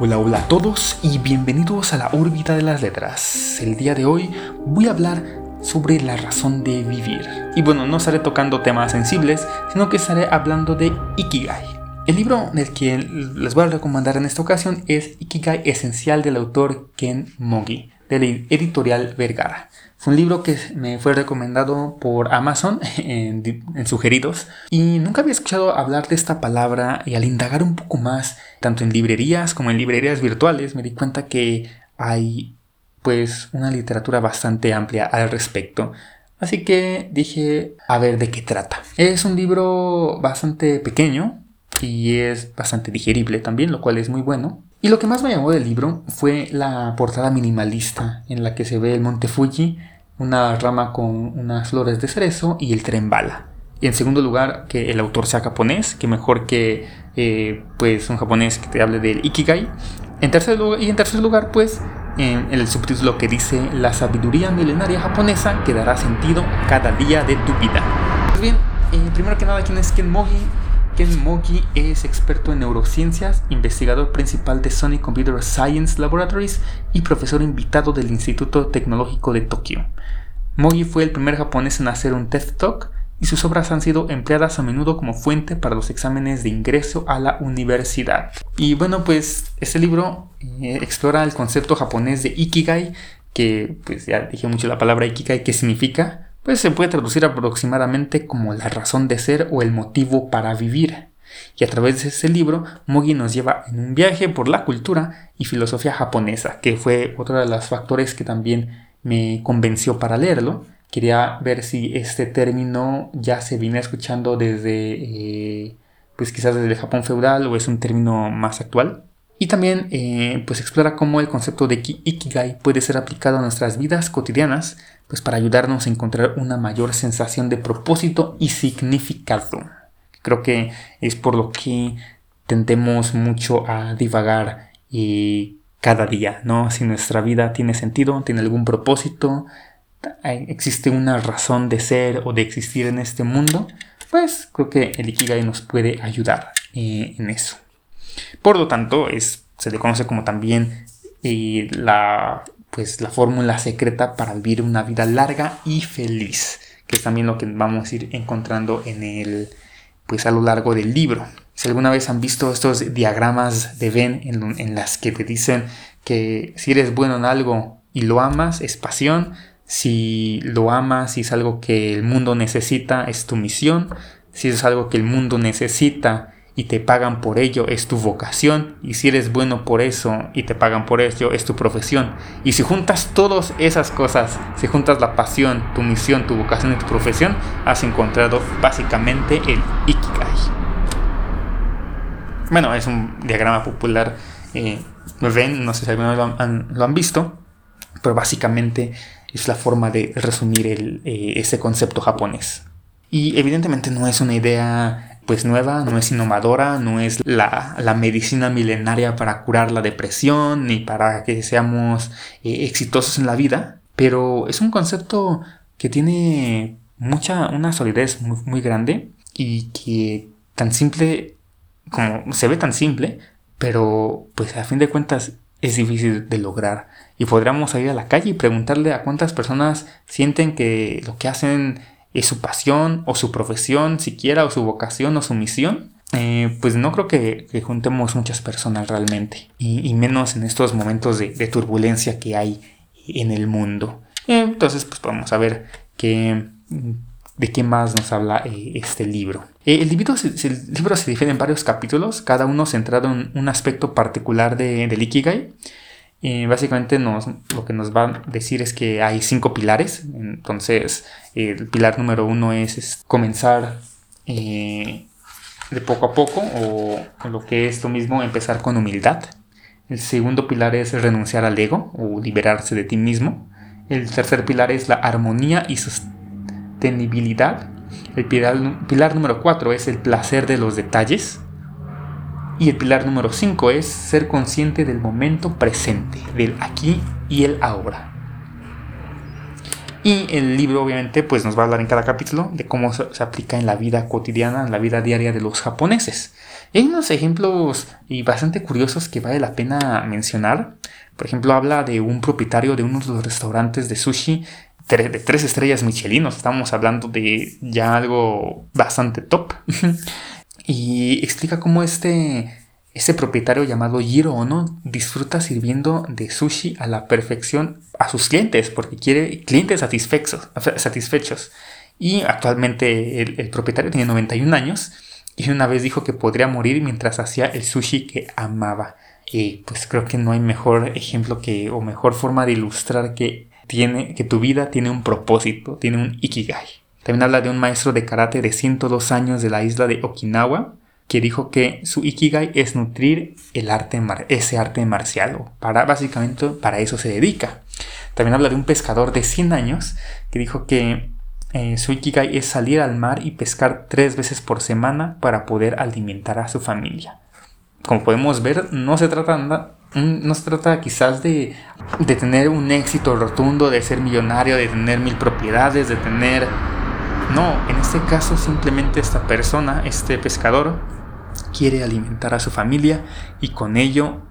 Hola, hola a todos y bienvenidos a la órbita de las letras. El día de hoy voy a hablar sobre la razón de vivir. Y bueno, no estaré tocando temas sensibles, sino que estaré hablando de Ikigai. El libro del que les voy a recomendar en esta ocasión es Ikigai Esencial del autor Ken Mogi, de la editorial Vergara. Fue un libro que me fue recomendado por Amazon en, sugeridos y nunca había escuchado hablar de esta palabra y al indagar un poco más, tanto en librerías como en librerías virtuales, me di cuenta que hay pues una literatura bastante amplia al respecto. Así que dije, a ver de qué trata. Es un libro bastante pequeño y es bastante digerible también, lo cual es muy bueno. Y lo que más me llamó del libro fue la portada minimalista en la que se ve el monte Fuji una rama con unas flores de cerezo y el tren bala. Y en segundo lugar, que el autor sea japonés, que mejor que eh, pues un japonés que te hable del Ikigai. En tercer lugar, y en tercer lugar, pues, en el subtítulo que dice La sabiduría milenaria japonesa que dará sentido cada día de tu vida. Pues bien, eh, primero que nada, ¿quién es Ken Mogi? Ken Mogi es experto en neurociencias, investigador principal de Sony Computer Science Laboratories y profesor invitado del Instituto Tecnológico de Tokio. Mogi fue el primer japonés en hacer un TED Talk y sus obras han sido empleadas a menudo como fuente para los exámenes de ingreso a la universidad. Y bueno, pues este libro eh, explora el concepto japonés de Ikigai, que pues ya dije mucho la palabra Ikigai, ¿qué significa? Pues se puede traducir aproximadamente como la razón de ser o el motivo para vivir. Y a través de ese libro, Mogi nos lleva en un viaje por la cultura y filosofía japonesa, que fue otro de los factores que también me convenció para leerlo. Quería ver si este término ya se viene escuchando desde, eh, pues quizás desde el Japón feudal o es un término más actual. Y también eh, pues explora cómo el concepto de Ikigai puede ser aplicado a nuestras vidas cotidianas, pues para ayudarnos a encontrar una mayor sensación de propósito y significado. Creo que es por lo que tendemos mucho a divagar y cada día, ¿no? Si nuestra vida tiene sentido, tiene algún propósito, existe una razón de ser o de existir en este mundo, pues creo que el Ikigai nos puede ayudar eh, en eso. Por lo tanto, es, se le conoce como también eh, la pues la fórmula secreta para vivir una vida larga y feliz, que es también lo que vamos a ir encontrando en el pues a lo largo del libro. Si alguna vez han visto estos diagramas de Venn en, en las que te dicen que si eres bueno en algo y lo amas es pasión, si lo amas y es algo que el mundo necesita es tu misión, si es algo que el mundo necesita y te pagan por ello es tu vocación y si eres bueno por eso y te pagan por ello es tu profesión. Y si juntas todas esas cosas si juntas la pasión tu misión tu vocación y tu profesión has encontrado básicamente el ikigai. Bueno es un diagrama popular eh, ven no sé si alguna lo han, visto pero básicamente es la forma de resumir eh, ese concepto japonés. Y evidentemente no es una idea pues nueva, no es innovadora, no es la, medicina milenaria para curar la depresión ni para que seamos eh, exitosos en la vida, pero es un concepto que tiene mucha, una solidez muy, muy grande y que tan simple como se ve tan simple, pero pues a fin de cuentas es difícil de lograr. Y podríamos salir a la calle y preguntarle a cuántas personas sienten que lo que hacen es su pasión o su profesión siquiera o su vocación o su misión, eh, pues no creo que, juntemos muchas personas realmente y, menos en estos momentos de, turbulencia que hay en el mundo. entonces pues vamos a ver qué, de qué más nos habla eh, este libro. Eh, el, libro se, el divide en varios capítulos, cada uno centrado en un aspecto particular de, del Ikigai. Básicamente nos, lo que nos va a decir es que hay cinco pilares. Entonces, el pilar número uno es, comenzar eh, de poco a poco o lo que es lo mismo empezar con humildad. El segundo pilar es renunciar al ego o liberarse de ti mismo. El tercer pilar es la armonía y sostenibilidad. El pilar número cuatro es el placer de los detalles. Y el pilar número 5 es ser consciente del momento presente, del aquí y el ahora. Y el libro obviamente pues nos va a hablar en cada capítulo de cómo se, aplica en la vida cotidiana, en la vida diaria de los japoneses. hay unos ejemplos y bastante curiosos que vale la pena mencionar. Por ejemplo, habla de un propietario de uno de los restaurantes de sushi de tres estrellas Michelinos. Estamos hablando de ya algo bastante top. y explica cómo este ese propietario llamado Jiro Ono disfruta sirviendo de sushi a la perfección a sus clientes porque quiere clientes satisfechos. satisfechos. Y actualmente el, propietario tiene 91 años y una vez dijo que podría morir mientras hacía el sushi que amaba. Y pues creo que no hay mejor ejemplo que o mejor forma de ilustrar que tiene que tu vida tiene un propósito, tiene un ikigai. También habla de un maestro de karate de 102 años de la isla de Okinawa que dijo que su ikigai es nutrir el arte ese arte marcial, para, básicamente para eso se dedica. También habla de un pescador de 100 años que dijo que eh, su ikigai es salir al mar y pescar tres veces por semana para poder alimentar a su familia. Como podemos ver, no se trata, no se trata quizás de, de tener un éxito rotundo, de ser millonario, de tener mil propiedades, de tener... No, en este caso simplemente esta persona, este pescador, quiere alimentar a su familia y con ello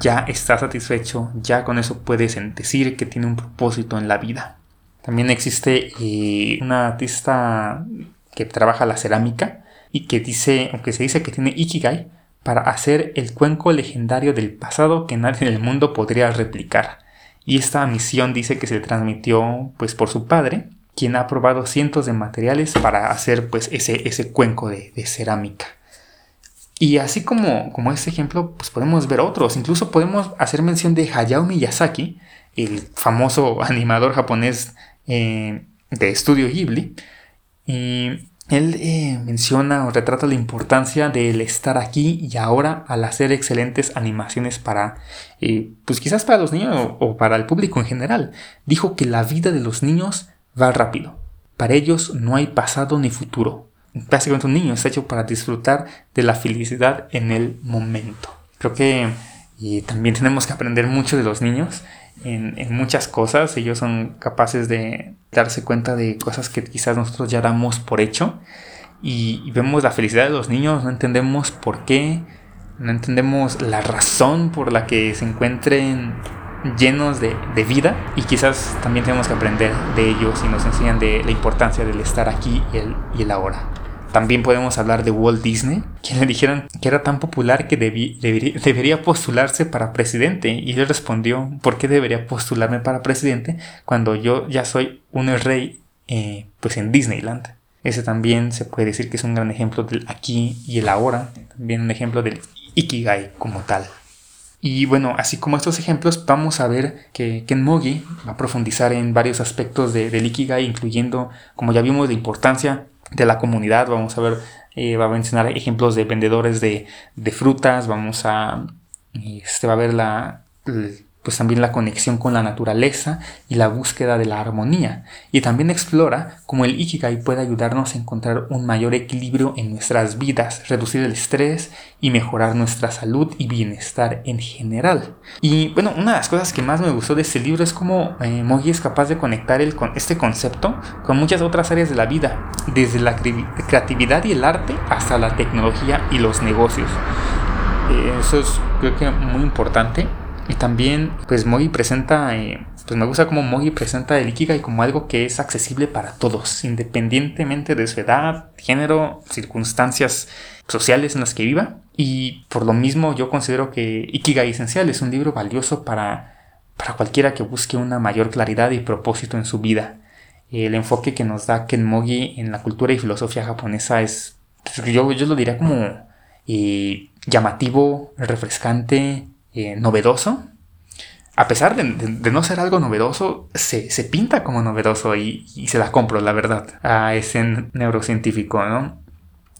ya está satisfecho, ya con eso puede decir que tiene un propósito en la vida. También existe eh, una artista que trabaja la cerámica y que dice, aunque se dice que tiene Ikigai, para hacer el cuenco legendario del pasado que nadie en el mundo podría replicar. Y esta misión dice que se transmitió pues por su padre, quien ha probado cientos de materiales para hacer pues ese, ese cuenco de cerámica. Y así como, como este ejemplo, pues podemos ver otros. Incluso podemos hacer mención de Hayao Miyazaki, el famoso animador japonés eh, de estudio Ghibli. Y él eh, menciona o retrata la importancia del estar aquí y ahora al hacer excelentes animaciones para, eh, pues quizás para los niños o, o para el público en general. Dijo que la vida de los niños va rápido. Para ellos no hay pasado ni futuro básicamente un niño, está hecho para disfrutar de la felicidad en el momento. Creo que y también tenemos que aprender mucho de los niños en, muchas cosas. Ellos son capaces de darse cuenta de cosas que quizás nosotros ya damos por hecho. Y, vemos la felicidad de los niños, no entendemos por qué, no entendemos la razón por la que se encuentren llenos de, vida y quizás también tenemos que aprender de ellos y nos enseñan de la importancia del estar aquí y el, y el ahora. También podemos hablar de Walt Disney, quien le dijeron que era tan popular que debería postularse para presidente. Y él respondió, ¿por qué debería postularme para presidente cuando yo ya soy un rey eh, pues en Disneyland? Ese también se puede decir que es un gran ejemplo del aquí y el ahora, también un ejemplo del Ikigai como tal. Y bueno, así como estos ejemplos, vamos a ver que Ken Mogi va a profundizar en varios aspectos de, del Ikigai, incluyendo, como ya vimos, la importancia de la comunidad. Vamos a ver, eh, va a mencionar ejemplos de vendedores de, frutas. Vamos a, este va a ver la, pues también la conexión con la naturaleza y la búsqueda de la armonía. Y también explora cómo el Ikigai puede ayudarnos a encontrar un mayor equilibrio en nuestras vidas, reducir el estrés y mejorar nuestra salud y bienestar en general. Y bueno, una de las cosas que más me gustó de este libro es cómo eh, Mogi es capaz de conectar el, con este concepto con muchas otras áreas de la vida, desde la creatividad y el arte hasta la tecnología y los negocios. Eh, eso es creo que muy importante y también, pues Mogi presenta, eh, pues me gusta como Mogi presenta el Ikigai como algo que es accesible para todos, independientemente de su edad, género, circunstancias sociales en las que viva. Y por lo mismo yo considero que Ikigai Esencial es un libro valioso para, para cualquiera que busque una mayor claridad y propósito en su vida. El enfoque que nos da Ken Mogi en la cultura y filosofía japonesa es, yo, yo lo diría como eh, llamativo, refrescante, eh, novedoso. A pesar de, no ser algo novedoso, se, pinta como novedoso y, se la compro, la verdad, a ese neurocientífico, ¿no?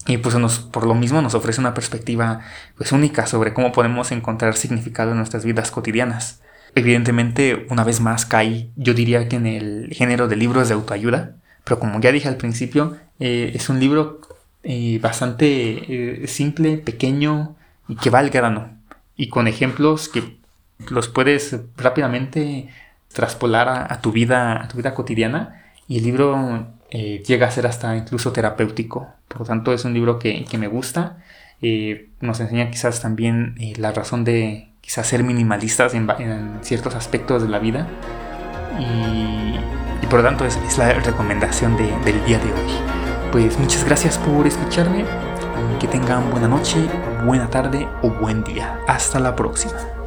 Y pues nos, por lo mismo nos ofrece una perspectiva pues única sobre cómo podemos encontrar significado en nuestras vidas cotidianas. Evidentemente, una vez más cae, yo diría que en el género de libros de autoayuda, pero como ya dije al principio, eh, es un libro eh, bastante simple, pequeño y que va al grano y con ejemplos que los puedes rápidamente traspolar a, tu vida, a tu vida cotidiana y el libro eh, llega a ser hasta incluso terapéutico. Por lo tanto, es un libro que, me gusta. Eh, nos enseña quizás también eh, la razón de quizás ser minimalistas en, ciertos aspectos de la vida. Y, por lo tanto es, la recomendación del día de hoy. Pues muchas gracias por escucharme. Que tengan buena noche, buena tarde o buen día. Hasta la próxima.